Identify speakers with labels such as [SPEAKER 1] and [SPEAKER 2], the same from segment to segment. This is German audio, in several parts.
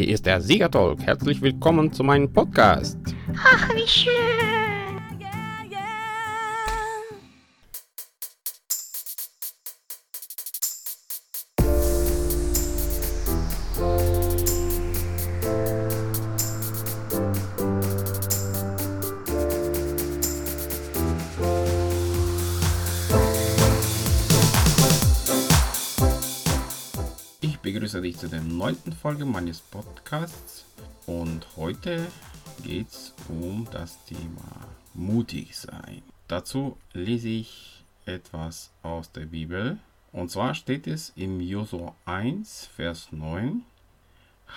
[SPEAKER 1] Hier ist der Siegertalk. Herzlich willkommen zu meinem Podcast.
[SPEAKER 2] Ach, wie schön.
[SPEAKER 1] Dich zu der neunten Folge meines Podcasts und heute geht es um das Thema mutig sein. Dazu lese ich etwas aus der Bibel und zwar steht es im Josua 1, Vers 9: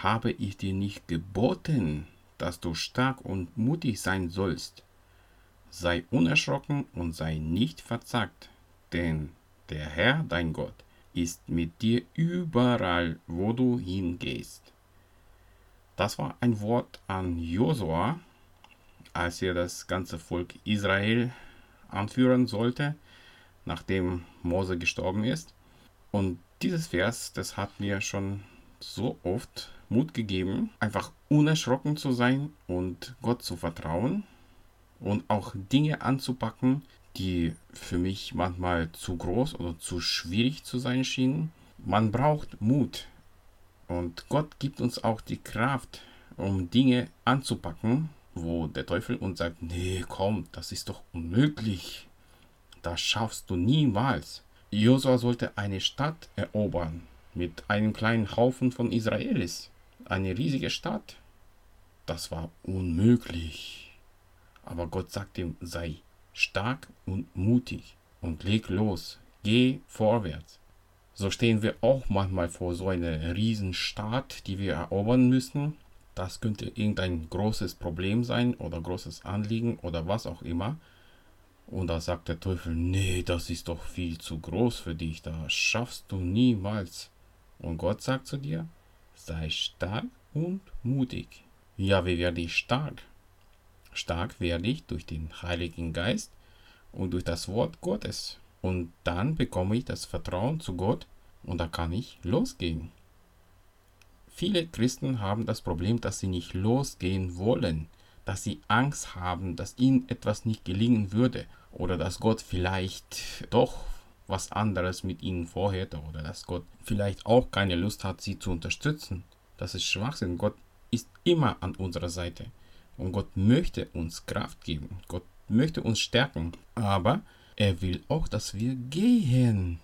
[SPEAKER 1] Habe ich dir nicht geboten, dass du stark und mutig sein sollst? Sei unerschrocken und sei nicht verzagt, denn der Herr, dein Gott, ist mit dir überall, wo du hingehst. Das war ein Wort an Josua, als er das ganze Volk Israel anführen sollte, nachdem Mose gestorben ist. Und dieses Vers, das hat mir schon so oft Mut gegeben, einfach unerschrocken zu sein und Gott zu vertrauen und auch Dinge anzupacken, die für mich manchmal zu groß oder zu schwierig zu sein schienen. Man braucht Mut und Gott gibt uns auch die Kraft, um Dinge anzupacken, wo der Teufel uns sagt, nee, komm, das ist doch unmöglich. Das schaffst du niemals. Josua sollte eine Stadt erobern mit einem kleinen Haufen von Israelis. Eine riesige Stadt. Das war unmöglich. Aber Gott sagt ihm, sei stark und mutig und leg los, geh vorwärts. So stehen wir auch manchmal vor so einer Riesenstadt, die wir erobern müssen. Das könnte irgendein großes Problem sein oder großes Anliegen oder was auch immer. Und da sagt der Teufel, nee, das ist doch viel zu groß für dich, das schaffst du niemals. Und Gott sagt zu dir, sei stark und mutig. Ja, wie werde ich stark? Stark werde ich durch den Heiligen Geist und durch das Wort Gottes. Und dann bekomme ich das Vertrauen zu Gott und da kann ich losgehen. Viele Christen haben das Problem, dass sie nicht losgehen wollen, dass sie Angst haben, dass ihnen etwas nicht gelingen würde oder dass Gott vielleicht doch was anderes mit ihnen vorhätte oder dass Gott vielleicht auch keine Lust hat, sie zu unterstützen. Das ist Schwachsinn. Gott ist immer an unserer Seite. Und Gott möchte uns Kraft geben. Gott möchte uns stärken. Aber er will auch, dass wir gehen.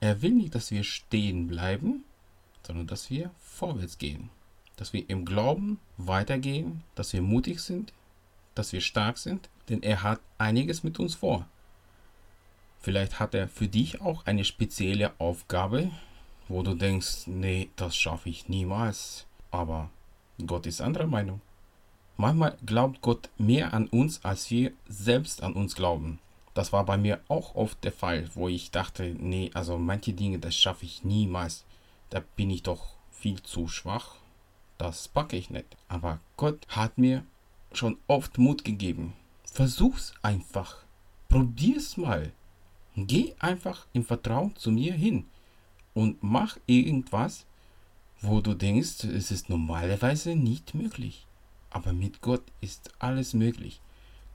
[SPEAKER 1] Er will nicht, dass wir stehen bleiben, sondern dass wir vorwärts gehen. Dass wir im Glauben weitergehen, dass wir mutig sind, dass wir stark sind, denn er hat einiges mit uns vor. Vielleicht hat er für dich auch eine spezielle Aufgabe, wo du denkst, nee, das schaffe ich niemals. Aber Gott ist anderer Meinung. Manchmal glaubt Gott mehr an uns, als wir selbst an uns glauben. Das war bei mir auch oft der Fall, wo ich dachte, nee, also manche Dinge, das schaffe ich niemals. Da bin ich doch viel zu schwach. Das packe ich nicht. Aber Gott hat mir schon oft Mut gegeben. Versuch's einfach. Probier's mal. Geh einfach im Vertrauen zu mir hin und mach irgendwas, wo du denkst, es ist normalerweise nicht möglich. Aber mit Gott ist alles möglich.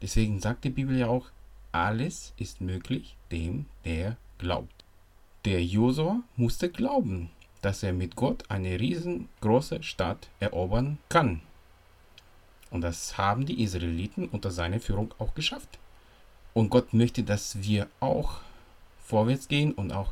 [SPEAKER 1] Deswegen sagt die Bibel ja auch, alles ist möglich dem, der glaubt. Der Josua musste glauben, dass er mit Gott eine riesengroße Stadt erobern kann. Und das haben die Israeliten unter seiner Führung auch geschafft. Und Gott möchte, dass wir auch vorwärts gehen und auch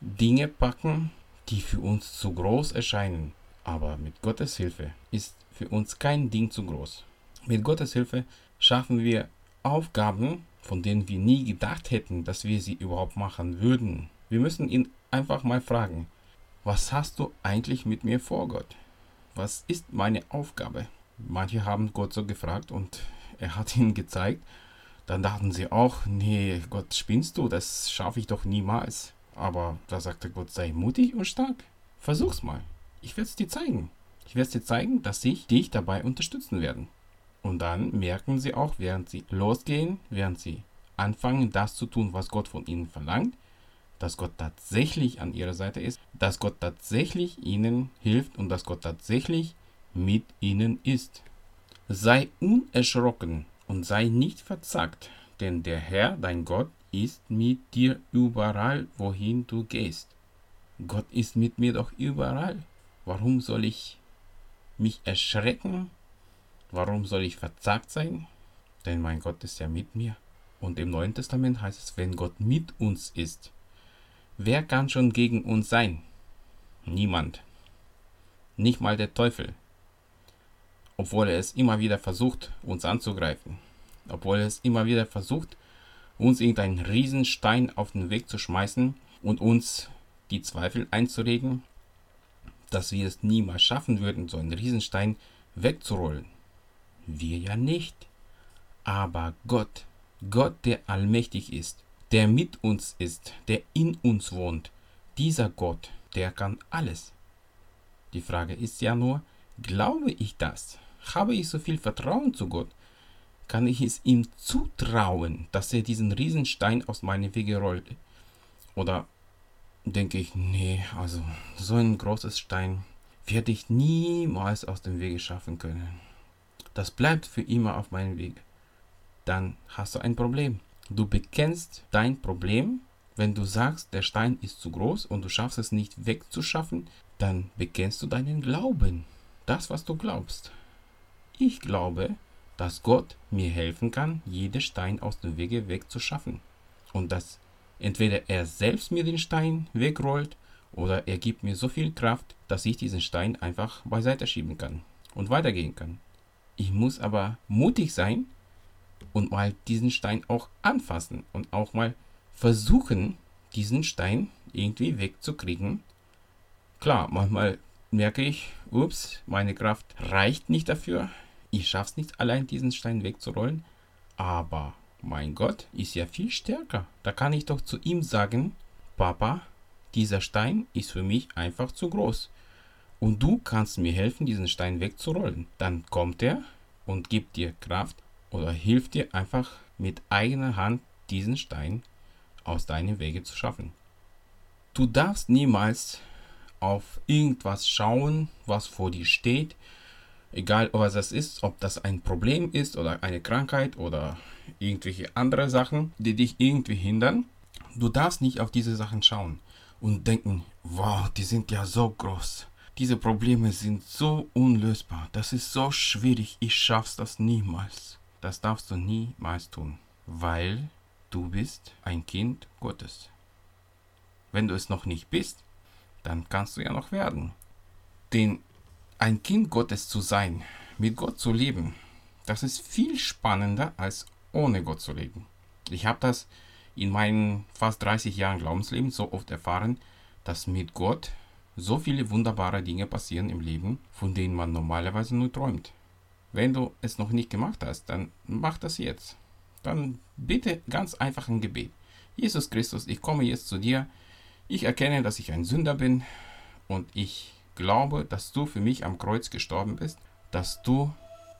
[SPEAKER 1] Dinge packen, die für uns zu groß erscheinen. Aber mit Gottes Hilfe ist für uns kein Ding zu groß. Mit Gottes Hilfe schaffen wir Aufgaben, von denen wir nie gedacht hätten, dass wir sie überhaupt machen würden. Wir müssen ihn einfach mal fragen, was hast du eigentlich mit mir vor, Gott? Was ist meine Aufgabe? Manche haben Gott so gefragt und er hat ihnen gezeigt. Dann dachten sie auch, nee, Gott, spinnst du, das schaffe ich doch niemals. Aber da sagte Gott, sei mutig und stark. Versuch's mal. Ich werde es dir zeigen. Ich werde dir zeigen, dass ich dich dabei unterstützen werde. Und dann merken sie auch, während sie losgehen, während sie anfangen, das zu tun, was Gott von ihnen verlangt, dass Gott tatsächlich an ihrer Seite ist, dass Gott tatsächlich ihnen hilft und dass Gott tatsächlich mit ihnen ist. Sei unerschrocken und sei nicht verzagt, denn der Herr, dein Gott, ist mit dir überall, wohin du gehst. Gott ist mit mir doch überall. Warum soll ich mich erschrecken? Warum soll ich verzagt sein? Denn mein Gott ist ja mit mir. Und im Neuen Testament heißt es, wenn Gott mit uns ist, wer kann schon gegen uns sein? Niemand. Nicht mal der Teufel. Obwohl er es immer wieder versucht, uns anzugreifen. Obwohl er es immer wieder versucht, uns irgendeinen Riesenstein auf den Weg zu schmeißen und uns die Zweifel einzuregen, dass wir es niemals schaffen würden, so einen Riesenstein wegzurollen. Wir ja nicht. Aber Gott, Gott, der allmächtig ist, der mit uns ist, der in uns wohnt, dieser Gott, der kann alles. Die Frage ist ja nur, glaube ich das? Habe ich so viel Vertrauen zu Gott? Kann ich es ihm zutrauen, dass er diesen Riesenstein aus meinem Wege rollt? Oder denke ich, nee, also so ein großes Stein werde ich niemals aus dem Wege schaffen können. Das bleibt für immer auf meinem Weg dann hast du ein Problem. Du bekennst dein Problem. Wenn du sagst, der Stein ist zu groß und du schaffst es nicht wegzuschaffen, dann bekennst du deinen Glauben. Das, was du glaubst. Ich glaube, dass Gott mir helfen kann, jeden Stein aus dem Wege wegzuschaffen. Und dass entweder er selbst mir den Stein wegrollt oder er gibt mir so viel Kraft, dass ich diesen Stein einfach beiseite schieben kann und weitergehen kann. Ich muss aber mutig sein und mal diesen Stein auch anfassen und auch mal versuchen, diesen Stein irgendwie wegzukriegen. Klar, manchmal merke ich, ups, meine Kraft reicht nicht dafür. Ich schaffe es nicht allein, diesen Stein wegzurollen. Aber mein Gott ist ja viel stärker. Da kann ich doch zu ihm sagen, Papa, dieser Stein ist für mich einfach zu groß. Und du kannst mir helfen, diesen Stein wegzurollen. Dann kommt er und gibt dir Kraft oder hilft dir einfach mit eigener Hand diesen Stein aus deinem Wege zu schaffen. Du darfst niemals auf irgendwas schauen, was vor dir steht, egal was das ist, ob das ein Problem ist oder eine Krankheit oder irgendwelche andere Sachen, die dich irgendwie hindern. Du darfst nicht auf diese Sachen schauen und denken, wow, die sind ja so groß. Diese Probleme sind so unlösbar. Das ist so schwierig. Ich schaff's das niemals. Das darfst du niemals tun, weil du bist ein Kind Gottes. Wenn du es noch nicht bist, dann kannst du ja noch werden. Denn ein Kind Gottes zu sein, mit Gott zu leben, das ist viel spannender als ohne Gott zu leben. Ich habe das in meinen fast 30 Jahren Glaubensleben so oft erfahren, dass mit Gott so viele wunderbare Dinge passieren im Leben, von denen man normalerweise nur träumt. Wenn du es noch nicht gemacht hast, dann mach das jetzt. Dann bitte ganz einfach ein Gebet. Jesus Christus, ich komme jetzt zu dir. Ich erkenne, dass ich ein Sünder bin und ich glaube, dass du für mich am Kreuz gestorben bist, dass du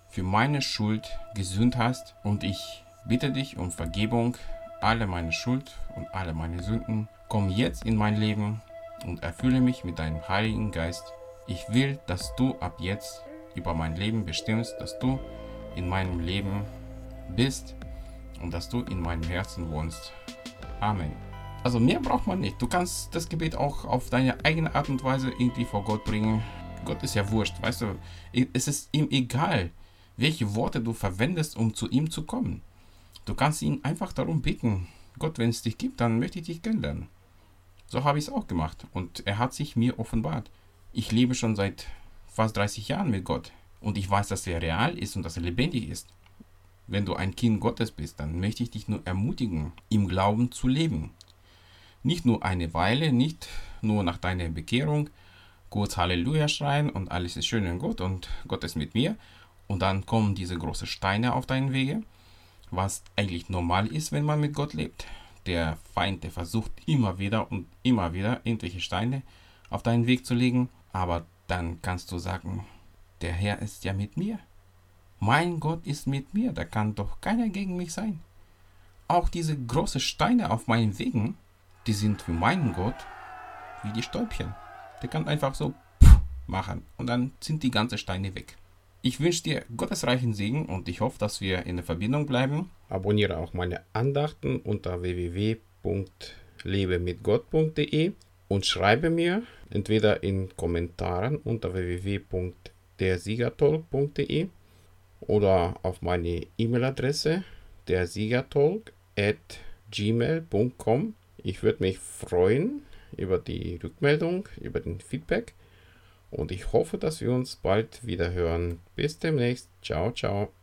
[SPEAKER 1] für meine Schuld gesühnt hast und ich bitte dich um Vergebung alle meine Schuld und alle meine Sünden. Komm jetzt in mein Leben und erfülle mich mit deinem Heiligen Geist. Ich will, dass du ab jetzt über mein Leben bestimmst, dass du in meinem Leben bist und dass du in meinem Herzen wohnst. Amen. Also mehr braucht man nicht. Du kannst das Gebet auch auf deine eigene Art und Weise irgendwie vor Gott bringen. Gott ist ja wurscht, weißt du. Es ist ihm egal, welche Worte du verwendest, um zu ihm zu kommen. Du kannst ihn einfach darum bitten. Gott, wenn es dich gibt, dann möchte ich dich kennenlernen. So habe ich es auch gemacht und er hat sich mir offenbart. Ich lebe schon seit fast 30 Jahren mit Gott und ich weiß, dass er real ist und dass er lebendig ist. Wenn du ein Kind Gottes bist, dann möchte ich dich nur ermutigen, im Glauben zu leben. Nicht nur eine Weile, nicht nur nach deiner Bekehrung, kurz Halleluja schreien und alles ist schön und gut und Gott ist mit mir und dann kommen diese großen Steine auf deinen Wege, was eigentlich normal ist, wenn man mit Gott lebt. Der Feind, der versucht immer wieder und immer wieder irgendwelche Steine auf deinen Weg zu legen, aber dann kannst du sagen, der Herr ist ja mit mir. Mein Gott ist mit mir, da kann doch keiner gegen mich sein. Auch diese großen Steine auf meinen Wegen, die sind für meinen Gott wie die Stäubchen. Der kann einfach so machen und dann sind die ganzen Steine weg. Ich wünsche dir gottesreichen Segen und ich hoffe, dass wir in der Verbindung bleiben. Abonniere auch meine Andachten unter www.lebemitgott.de und schreibe mir entweder in Kommentaren unter www.dersiegertalk.de oder auf meine E-Mail-Adresse dersiegertalk at gmail.com. Ich würde mich freuen über die Rückmeldung, über den Feedback und ich hoffe, dass wir uns bald wieder hören. Bis demnächst. Ciao, ciao.